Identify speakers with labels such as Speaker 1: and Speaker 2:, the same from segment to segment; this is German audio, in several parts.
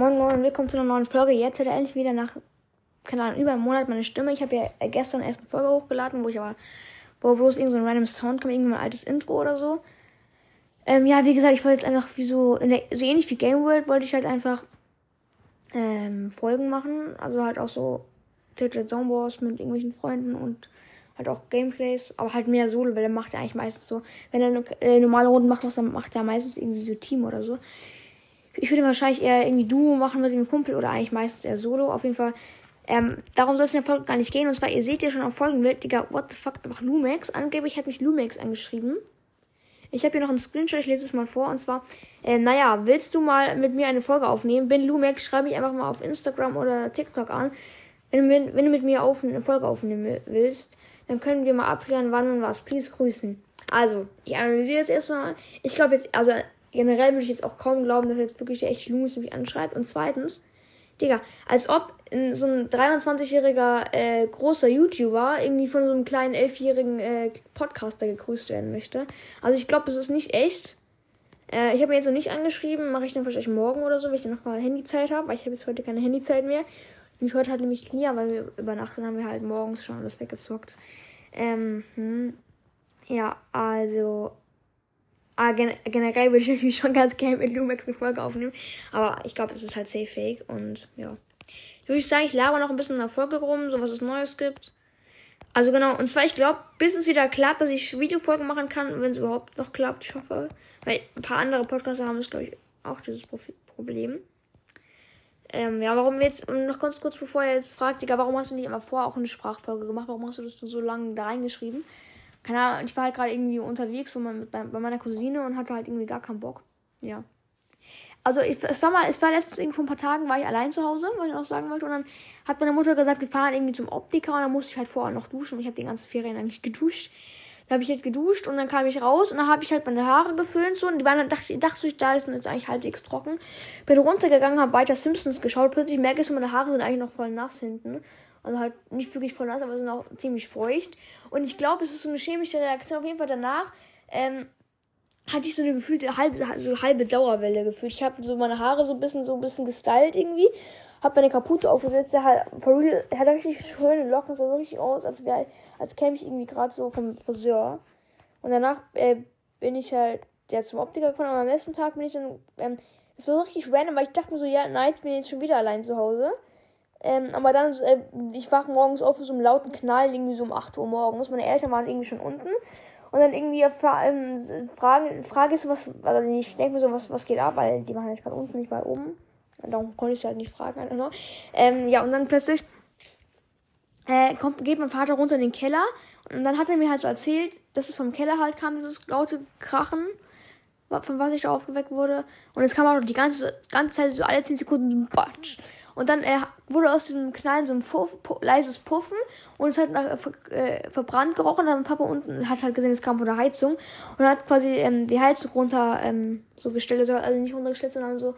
Speaker 1: Moin Moin und willkommen zu einer neuen Folge. Jetzt hört er endlich wieder nach, keine Ahnung, über einem Monat meine Stimme. Ich habe ja gestern erst eine Folge hochgeladen, wo ich aber, wo bloß irgend so ein random Sound kam, irgendwie ein altes Intro oder so. Ähm, ja, wie gesagt, ich wollte jetzt einfach wie so, der, so ähnlich wie Game World, wollte ich halt einfach ähm, Folgen machen. Also halt auch so Titel Zone Wars mit irgendwelchen Freunden und halt auch Gameplays, aber halt mehr Solo, weil er macht ja eigentlich meistens so, wenn er äh, normale Runden macht, dann macht er meistens irgendwie so Team oder so. Ich würde wahrscheinlich eher irgendwie Duo machen mit dem Kumpel oder eigentlich meistens eher Solo. Auf jeden Fall. Ähm, darum soll es in der Folge gar nicht gehen. Und zwar, ihr seht ja schon auf Folgenbild, Digga, what the fuck, einfach Lumex. Angeblich hat mich Lumex angeschrieben. Ich habe hier noch einen Screenshot, ich lese es mal vor. Und zwar, äh, naja, willst du mal mit mir eine Folge aufnehmen? Bin Lumex, schreibe mich einfach mal auf Instagram oder TikTok an. Wenn du, wenn du mit mir auf, eine Folge aufnehmen willst, dann können wir mal abklären, wann und was. Please grüßen. Also, ich analysiere jetzt erstmal. Ich glaube jetzt, also generell würde ich jetzt auch kaum glauben, dass jetzt wirklich der echte Loomis mich anschreibt. Und zweitens, Digga, als ob so ein 23-jähriger äh, großer YouTuber irgendwie von so einem kleinen 11-jährigen äh, Podcaster gegrüßt werden möchte. Also ich glaube, das ist nicht echt. Äh, ich habe mir jetzt noch nicht angeschrieben, mache ich dann wahrscheinlich morgen oder so, wenn ich dann nochmal Handyzeit habe, weil ich habe jetzt heute keine Handyzeit mehr. Nämlich heute hat nämlich Klia, weil wir übernachten haben wir halt morgens schon alles weggezockt. Ähm, hm. Ja, also aber gen generell würde ich natürlich schon ganz gerne mit Lumex eine Folge aufnehmen. Aber ich glaube, es ist halt safe fake. Und ja. Ich würde sagen, ich laber noch ein bisschen in der Folge rum, so was es Neues gibt. Also genau, und zwar, ich glaube, bis es wieder klappt, dass ich Videofolgen machen kann, wenn es überhaupt noch klappt, ich hoffe. Weil ein paar andere Podcaster haben das, glaube ich, auch dieses Problem. Ähm, ja, warum jetzt, noch ganz kurz bevor ihr jetzt fragt, Digga, warum hast du nicht immer vorher auch eine Sprachfolge gemacht? Warum hast du das so lange da reingeschrieben? Keine Ahnung, ich war halt gerade irgendwie unterwegs bei, bei, bei, meiner Cousine und hatte halt irgendwie gar keinen Bock. Ja. Also ich, es war mal, es war letztens irgendwie vor ein paar Tagen, war ich allein zu Hause, was ich noch sagen wollte. Und dann hat meine Mutter gesagt, wir fahren irgendwie zum Optiker und dann musste ich halt vorher noch duschen. Und ich habe die ganzen Ferien eigentlich geduscht. Da habe ich halt geduscht und dann kam ich raus und dann habe ich halt meine Haare geföhnt so und die waren dann dachte, dachte ich, da ist jetzt eigentlich halbwegs trocken. Bin runtergegangen, habe weiter Simpsons geschaut, plötzlich merke ich so, meine Haare sind eigentlich noch voll nass hinten. Also halt nicht wirklich voll nass, aber sind auch ziemlich feucht. Und ich glaube, es ist so eine chemische Reaktion. Auf jeden Fall danach ähm, hatte ich so eine gefühlte halbe, so halbe Dauerwelle gefühlt. Ich habe so meine Haare so ein bisschen, so ein bisschen gestylt irgendwie. Hab meine Kapuze aufgesetzt. Der hat, for real, hat richtig schöne Locken. Sah so richtig aus, als wäre, als käme ich irgendwie gerade so vom Friseur. Und danach äh, bin ich halt ja, zum Optiker gekommen. Aber am nächsten Tag bin ich dann, ähm, es war so richtig random, weil ich dachte mir so, ja, nice, bin jetzt schon wieder allein zu Hause. Ähm, aber dann, äh, ich wach morgens auf mit so einem lauten Knall, irgendwie so um 8 Uhr morgens. Meine Eltern waren irgendwie schon unten. Und dann irgendwie ähm, fragen, frage ich so was, also ich denke mir so, was, was geht ab, weil die waren halt gerade unten, nicht bei oben. Und darum konnte ich sie halt nicht fragen. Also. Ähm, ja, und dann plötzlich äh, kommt, geht mein Vater runter in den Keller. Und dann hat er mir halt so erzählt, dass es vom Keller halt kam, dieses laute Krachen, von was ich da aufgeweckt wurde. Und es kam auch die ganze, ganze Zeit so alle 10 Sekunden so Batsch. Und dann äh, wurde aus diesem Knallen so ein Puff, Puff, leises Puffen und es hat nach äh, verbrannt gerochen. Dann Papa unten hat halt gesehen, es kam von der Heizung und hat quasi ähm, die Heizung runter ähm, so gestellt, also, also nicht runtergestellt, sondern so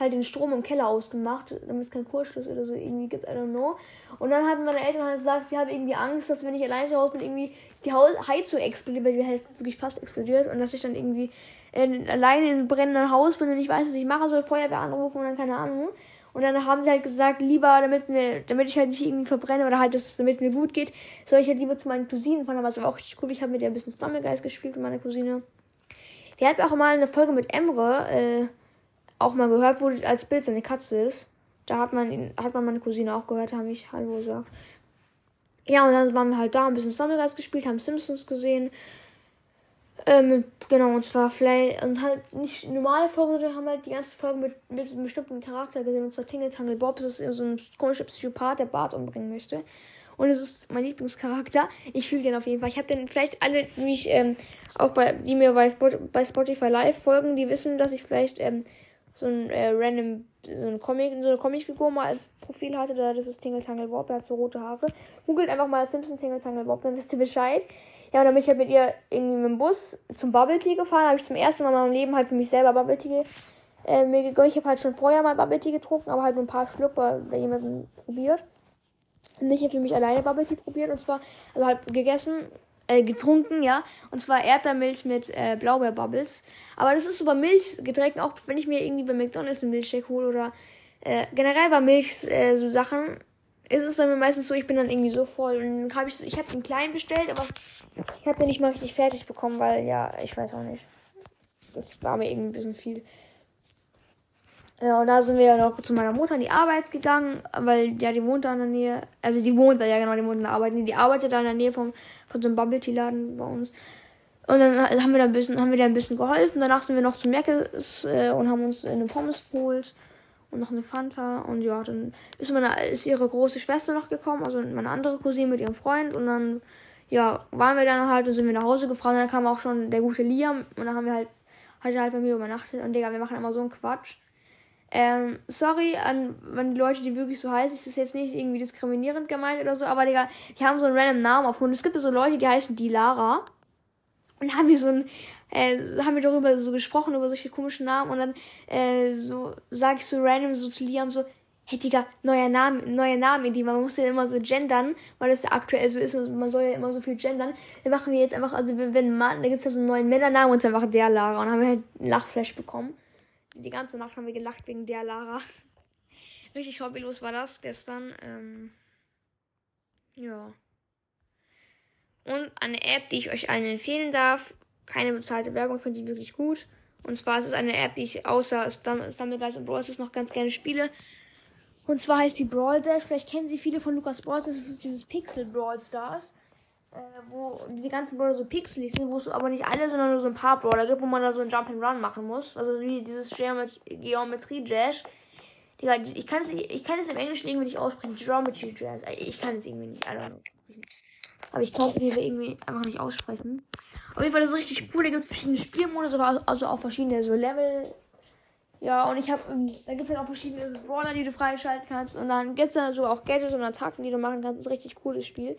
Speaker 1: halt den Strom im Keller ausgemacht, damit es keinen Kurzschluss oder so irgendwie gibt, I don't know. Und dann hatten meine Eltern halt gesagt, sie haben irgendwie Angst, dass wenn ich allein zu Hause bin, irgendwie die Heizung explodiert, weil die halt wirklich fast explodiert und dass ich dann irgendwie äh, alleine in einem brennenden Haus bin und ich weiß, was ich mache, soll Feuerwehr anrufen und dann keine Ahnung. Und dann haben sie halt gesagt, lieber, damit, mir, damit ich halt nicht irgendwie verbrenne oder halt, dass es damit mir gut geht, soll ich halt lieber zu meinen Cousinen fahren. Aber es war auch richtig cool. Ich habe mit der ein bisschen Stumblegeist gespielt mit meiner Cousine. Die hat auch mal eine Folge mit Emre äh, auch mal gehört, wo als Bild seine Katze ist. Da hat man, hat man meine Cousine auch gehört, haben ich Hallo gesagt. Ja, und dann waren wir halt da, ein bisschen Stumblegeist gespielt, haben Simpsons gesehen. Ähm, genau, und zwar vielleicht, und halt nicht normale Folgen, sondern haben halt die ganze Folge mit, mit einem bestimmten Charakter gesehen, und zwar Tingle Tangle Bob. Es ist so ein komischer Psychopath, der Bart umbringen möchte. Und es ist mein Lieblingscharakter. Ich fühle den auf jeden Fall. Ich habe den vielleicht alle, die mich, ähm, auch bei, die mir bei, bei Spotify Live folgen, die wissen, dass ich vielleicht, ähm, so ein äh, random, so ein Comic, so eine Comicfigur mal als Profil hatte. Das ist Tingle Tangle Bob, der hat so rote Haare. Googelt einfach mal Simpson Tingle Tangle Bob, dann wisst ihr Bescheid. Ja, und dann bin ich halt mit ihr irgendwie mit dem Bus zum Bubble Tea gefahren. habe ich zum ersten Mal in meinem Leben halt für mich selber Bubble Tea äh, mir gegönnt. Ich habe halt schon vorher mal Bubble Tea getrunken, aber halt nur ein paar Schluck bei, jemandem probiert. Und ich habe für mich alleine Bubble Tea probiert und zwar, also halt gegessen, äh, getrunken, ja. Und zwar Erdbeermilch mit äh, Blaubeerbubbles. Aber das ist so bei Milchgetränken, auch wenn ich mir irgendwie bei McDonalds einen Milchshake hole oder Äh, generell bei Milch äh, so Sachen ist es bei mir meistens so, ich bin dann irgendwie so voll und dann habe ich ich habe den kleinen bestellt, aber ich habe den nicht mal richtig fertig bekommen, weil ja, ich weiß auch nicht. Das war mir irgendwie ein bisschen viel. Ja, und da sind wir ja noch zu meiner Mutter in die Arbeit gegangen, weil ja, die wohnt da in der Nähe, also die wohnt da, ja genau, die wohnt in der Arbeit, die arbeitet da in der Nähe vom, von so einem Bubble Tea Laden bei uns. Und dann haben wir da ein bisschen, haben wir da ein bisschen geholfen. Danach sind wir noch zu Merkels äh, und haben uns eine Pommes geholt und noch eine Fanta. Und ja, dann ist, meine, ist ihre große Schwester noch gekommen, also meine andere Cousine mit ihrem Freund. Und dann, ja, waren wir dann halt und sind wir nach Hause gefahren. Und dann kam auch schon der gute Liam. Und dann haben wir halt, hat er halt bei mir übernachtet. Und Digga, wir machen immer so einen Quatsch. Ähm, sorry an, an die Leute, die wirklich so heißen. Ist jetzt nicht irgendwie diskriminierend gemeint oder so. Aber Digga, die haben so einen random Namen erfunden. Es gibt so Leute, die heißen die Lara. Und haben wir so ein, äh, haben wir darüber so gesprochen, über solche komischen Namen. Und dann äh, so sage ich so random so zu Liam so, hey Digga, neuer Name, neuer Name in die, man muss ja immer so gendern, weil das ja aktuell so ist und man soll ja immer so viel gendern. Dann machen wir jetzt einfach, also wenn, wenn Mann, da gibt's ja so einen neuen Männernamen und einfach der Lara. Und dann haben wir halt einen Lachflash bekommen. Die ganze Nacht haben wir gelacht wegen der Lara. Richtig hobbylos war das gestern. Ähm, ja. Und eine App, die ich euch allen empfehlen darf. Keine bezahlte Werbung, finde ich wirklich gut. Und zwar ist es eine App, die ich außer Stumbleguys und Brawl noch ganz gerne spiele. Und zwar heißt die Brawl Dash. Vielleicht kennen sie viele von Lukas Brawl. Das ist dieses Pixel Brawl Stars. Äh, wo diese ganzen Brawler so pixelig sind, wo es aber nicht alle, sondern nur so ein paar Brawler gibt, wo man da so ein Jump and Run machen muss. Also wie dieses Geometrie Dash. Ich kann es, ich kann es im Englischen irgendwie nicht aussprechen. Geometry Dash. Ich kann es irgendwie nicht. I don't know. Aber ich kann es irgendwie einfach nicht aussprechen. Auf jeden Fall ist es richtig cool. Da gibt es verschiedene Spielmodus, also auch verschiedene so Level. Ja, und ich habe, ähm, da gibt es dann auch verschiedene Brawler, die du freischalten kannst. Und dann gibt es dann sogar auch Gadgets und Attacken, die du machen kannst. Das ist ein richtig cooles Spiel.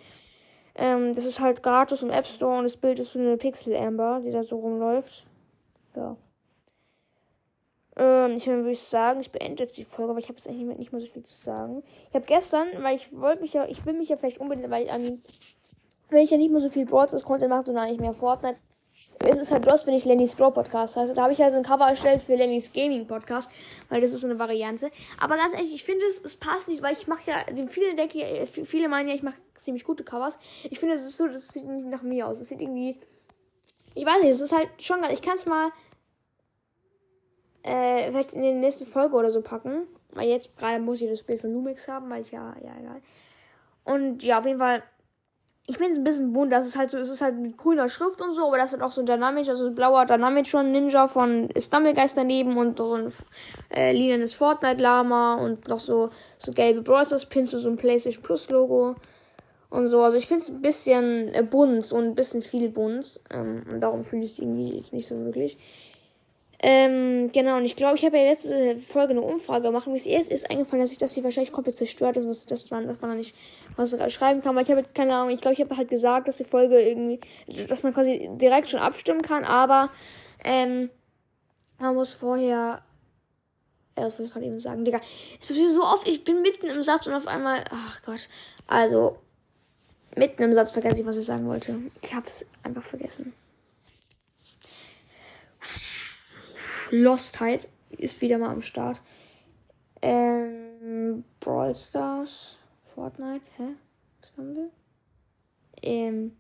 Speaker 1: Ähm, das ist halt gratis im App Store und das Bild ist so eine Pixel Amber, die da so rumläuft. Ja. Ähm, ich würde sagen, ich beende jetzt die Folge, aber ich habe jetzt eigentlich nicht mehr so viel zu sagen. Ich habe gestern, weil ich wollte mich ja, ich will mich ja vielleicht unbedingt, weil ich an wenn ich ja nicht mehr so viel Broadcast Content mache, sondern eigentlich mehr Fortnite, ist es halt los, wenn ich Lennys Brawl Podcast heiße. Da habe ich halt so ein Cover erstellt für Lennys Gaming Podcast, weil das ist so eine Variante. Aber ganz ehrlich, ich finde es, es passt nicht, weil ich mache ja, viele denken viele meinen ja, ich mache ziemlich gute Covers. Ich finde, es ist so, das sieht nicht nach mir aus. Es sieht irgendwie, ich weiß nicht, es ist halt schon, ich kann es mal, äh, vielleicht in der nächsten Folge oder so packen. Weil jetzt gerade muss ich das Bild von Lumix haben, weil ich ja, ja, egal. Und ja, auf jeden Fall ich es ein bisschen bunt, das ist halt so, es ist halt mit grüner Schrift und so, aber das ist auch so Dynamic, also blauer Dynamic schon Ninja von Stumblegeist daneben und so ein äh, lilanes Fortnite Lama und noch so, so gelbe Brawlers Pins und so ein PlayStation Plus Logo und so. Also ich finde es ein bisschen äh, bunt und ein bisschen viel bunt. Ähm, und darum fühle ich es irgendwie jetzt nicht so wirklich. Ähm, genau, und ich glaube, ich habe ja letzte Folge eine Umfrage gemacht. Mir ist erst ist eingefallen, dass ich das hier wahrscheinlich komplett zerstört ist, dass, das dran, dass man da nicht was schreiben kann. Weil ich habe keine Ahnung, ich glaube, ich habe halt gesagt, dass die Folge irgendwie, dass man quasi direkt schon abstimmen kann, aber ähm, man muss vorher. Ja, das wollte ich gerade eben sagen, Digga. Es passiert so oft, ich bin mitten im Satz und auf einmal. Ach Gott. Also, mitten im Satz vergesse ich, was ich sagen wollte. Ich hab's einfach vergessen. Lostheit ist wieder mal am Start. Ähm, Brawl Stars, Fortnite, hä? Was haben wir? Ähm,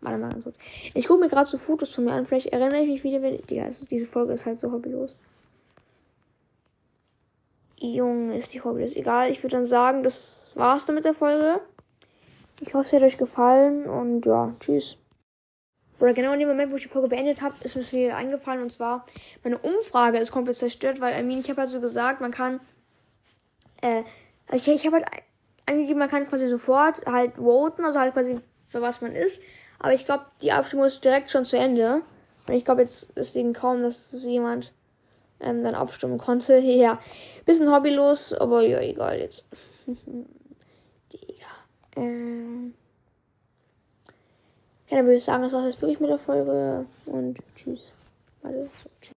Speaker 1: warte mal ganz kurz. Ich gucke mir gerade so Fotos von mir an. Vielleicht erinnere ich mich wieder, wenn. Digga, ist, diese Folge ist halt so hobbylos. Junge, ist die hobbylos. Egal, ich würde dann sagen, das war's dann mit der Folge. Ich hoffe, es hat euch gefallen und ja, tschüss. Oder genau in dem Moment, wo ich die Folge beendet habe, ist mir das wieder eingefallen. Und zwar, meine Umfrage ist komplett zerstört, weil, I mean, ich habe halt so gesagt, man kann, äh, ich, ich habe halt angegeben, man kann quasi sofort halt voten, also halt quasi für was man ist. Aber ich glaube, die Abstimmung ist direkt schon zu Ende. Und ich glaube jetzt deswegen kaum, dass jemand ähm, dann abstimmen konnte. Ja, bisschen hobbylos, aber ja, egal jetzt. Digga. Ähm. Ja, dann würde ich sagen, das war's jetzt wirklich mit der Folge und tschüss. Warte, tschüss.